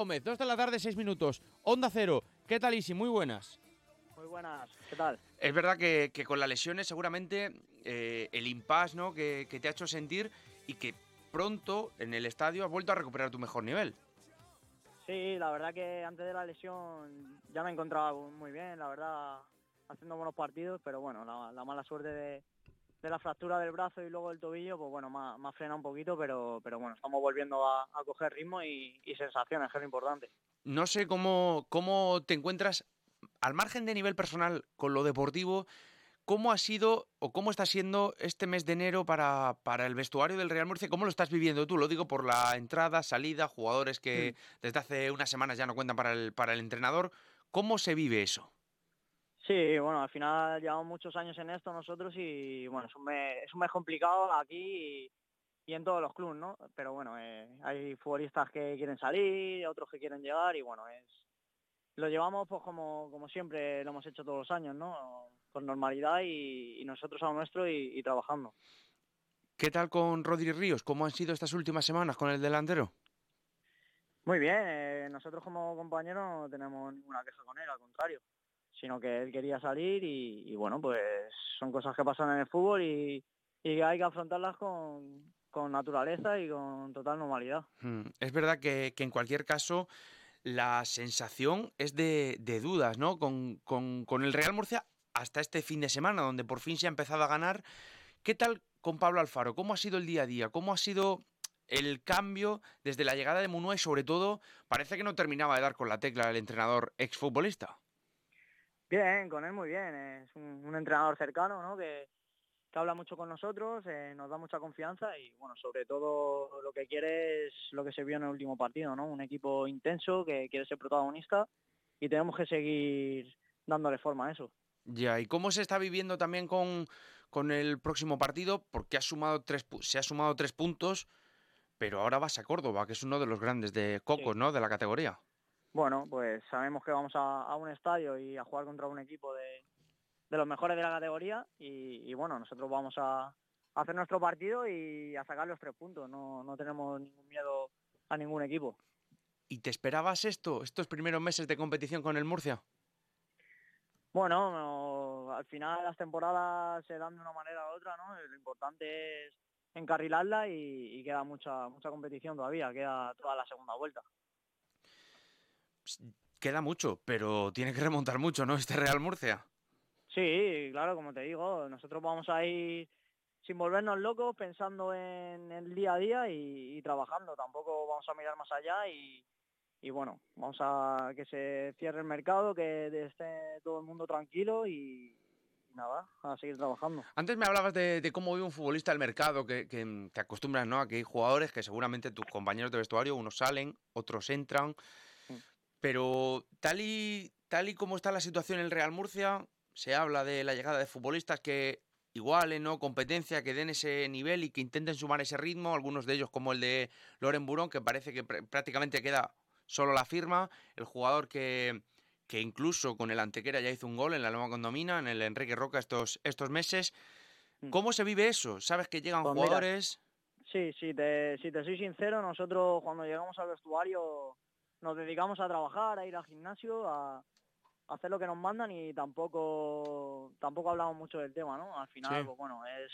Gómez, 2 de la tarde, 6 minutos. Onda Cero. ¿Qué tal, Isi? Muy buenas. Muy buenas, ¿qué tal? Es verdad que, que con las lesiones seguramente eh, el impasse ¿no? que, que te ha hecho sentir y que pronto en el estadio has vuelto a recuperar tu mejor nivel. Sí, la verdad que antes de la lesión ya me encontraba muy bien, la verdad, haciendo buenos partidos, pero bueno, la, la mala suerte de, de la fractura del brazo y luego del tobillo, pues bueno, me ha, me ha frenado un poquito, pero, pero bueno, estamos volviendo a, a coger ritmo y, y, sensaciones, que es lo importante. No sé cómo, cómo te encuentras, al margen de nivel personal, con lo deportivo, ¿cómo ha sido o cómo está siendo este mes de enero para, para el vestuario del Real Murcia? ¿Cómo lo estás viviendo tú? Lo digo por la entrada, salida, jugadores que mm. desde hace unas semanas ya no cuentan para el, para el entrenador. ¿Cómo se vive eso? Sí, bueno, al final llevamos muchos años en esto nosotros y bueno, es un mes, es un mes complicado aquí y, y en todos los clubes, ¿no? Pero bueno, eh, hay futbolistas que quieren salir, otros que quieren llegar y bueno, es lo llevamos pues como, como siempre lo hemos hecho todos los años, ¿no? Con normalidad y, y nosotros a lo nuestro y, y, trabajando. ¿Qué tal con Rodri Ríos? ¿Cómo han sido estas últimas semanas con el delantero? Muy bien, eh, nosotros como compañeros no tenemos ninguna queja con él, al contrario sino que él quería salir y, bueno, pues son cosas que pasan en el fútbol y, hay que afrontarlas con, naturaleza y con total normalidad. Hmm. Es verdad que, en cualquier caso la sensación es de, dudas, ¿no? Con, con, con, el Real Murcia hasta este fin de semana, donde por fin se ha empezado a ganar. ¿Qué tal con Pablo Alfaro? ¿Cómo ha sido el día a día? ¿Cómo ha sido el cambio desde la llegada de Munua y sobre todo parece que no terminaba de dar con la tecla el entrenador exfutbolista? Bien, con él muy bien. Es un, un entrenador cercano, ¿no? Que, que, habla mucho con nosotros, eh, nos da mucha confianza y, bueno, sobre todo lo que quiere es lo que se vio en el último partido, ¿no? Un equipo intenso que quiere ser protagonista y tenemos que seguir dándole forma a eso. Ya, ¿y cómo se está viviendo también con, con el próximo partido? Porque ha sumado tres, se ha sumado tres puntos, pero ahora vas a Córdoba, que es uno de los grandes de Cocos, sí. ¿no? De la categoría. Bueno, pues sabemos que vamos a, a, un estadio y a jugar contra un equipo de, de los mejores de la categoría y, y, bueno, nosotros vamos a hacer nuestro partido y a sacar los tres puntos. No, no tenemos ningún miedo a ningún equipo. ¿Y te esperabas esto, estos primeros meses de competición con el Murcia? Bueno, no, al final las temporadas se dan de una manera u otra, ¿no? Lo importante es encarrilarla y, y queda mucha mucha competición todavía, queda toda la segunda vuelta queda mucho, pero tiene que remontar mucho, ¿no? Este Real Murcia. Sí, claro, como te digo, nosotros vamos a ir sin volvernos locos, pensando en el día a día y, y trabajando. Tampoco vamos a mirar más allá y, y, bueno, vamos a que se cierre el mercado, que esté todo el mundo tranquilo y, nada, a seguir trabajando. Antes me hablabas de, de cómo vive un futbolista el mercado, que, que te acostumbras, ¿no? A que hay jugadores que seguramente tus compañeros de vestuario, unos salen, otros entran. Pero tal y, tal y como está la situación en el Real Murcia, se habla de la llegada de futbolistas que igualen, ¿no? Competencia, que den ese nivel y que intenten sumar ese ritmo, algunos de ellos como el de Loren Burón, que parece que pr prácticamente queda solo la firma, el jugador que, que incluso con el Antequera ya hizo un gol en la nueva condomina, en el Enrique Roca estos, estos meses. ¿Cómo se vive eso? ¿Sabes que llegan pues jugadores? Mira, sí, sí te, si te soy sincero, nosotros cuando llegamos al vestuario nos dedicamos a trabajar, a ir al gimnasio, a, a, hacer lo que nos mandan y tampoco tampoco hablamos mucho del tema, ¿no? Al final, sí. pues bueno, es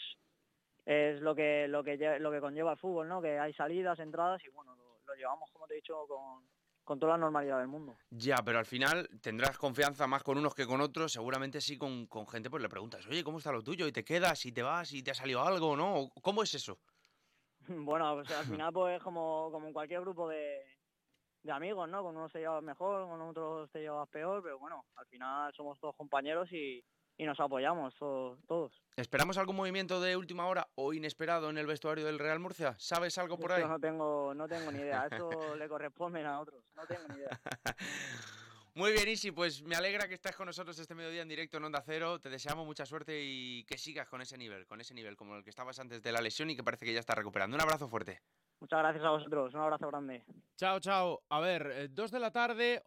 es lo que lo que lo que conlleva el fútbol, ¿no? Que hay salidas, entradas y bueno, lo, lo llevamos como te he dicho con con toda la normalidad del mundo. Ya, pero al final tendrás confianza más con unos que con otros, seguramente sí con, con gente, pues le preguntas, oye, ¿cómo está lo tuyo? Y te quedas, y te vas, y te ha salido algo, ¿no? ¿Cómo es eso? Bueno, pues al final pues como, como en cualquier grupo de, de amigos, ¿no? Con unos te llevas mejor, con otros te llevas peor, pero bueno, al final somos todos compañeros y, y nos apoyamos todos, todos. ¿Esperamos algún movimiento de última hora o inesperado en el vestuario del Real Murcia? ¿Sabes algo por ahí? Yo no tengo, no tengo ni idea, esto le corresponde a otros, no tengo ni idea. Muy bien, Isi, pues me alegra que estés con nosotros este mediodía en directo en Onda Cero. Te deseamos mucha suerte y que sigas con ese nivel, con ese nivel como el que estabas antes de la lesión y que parece que ya está recuperando. Un abrazo fuerte. Muchas gracias a vosotros, un abrazo grande. Chao, chao. A ver, eh, dos de la tarde,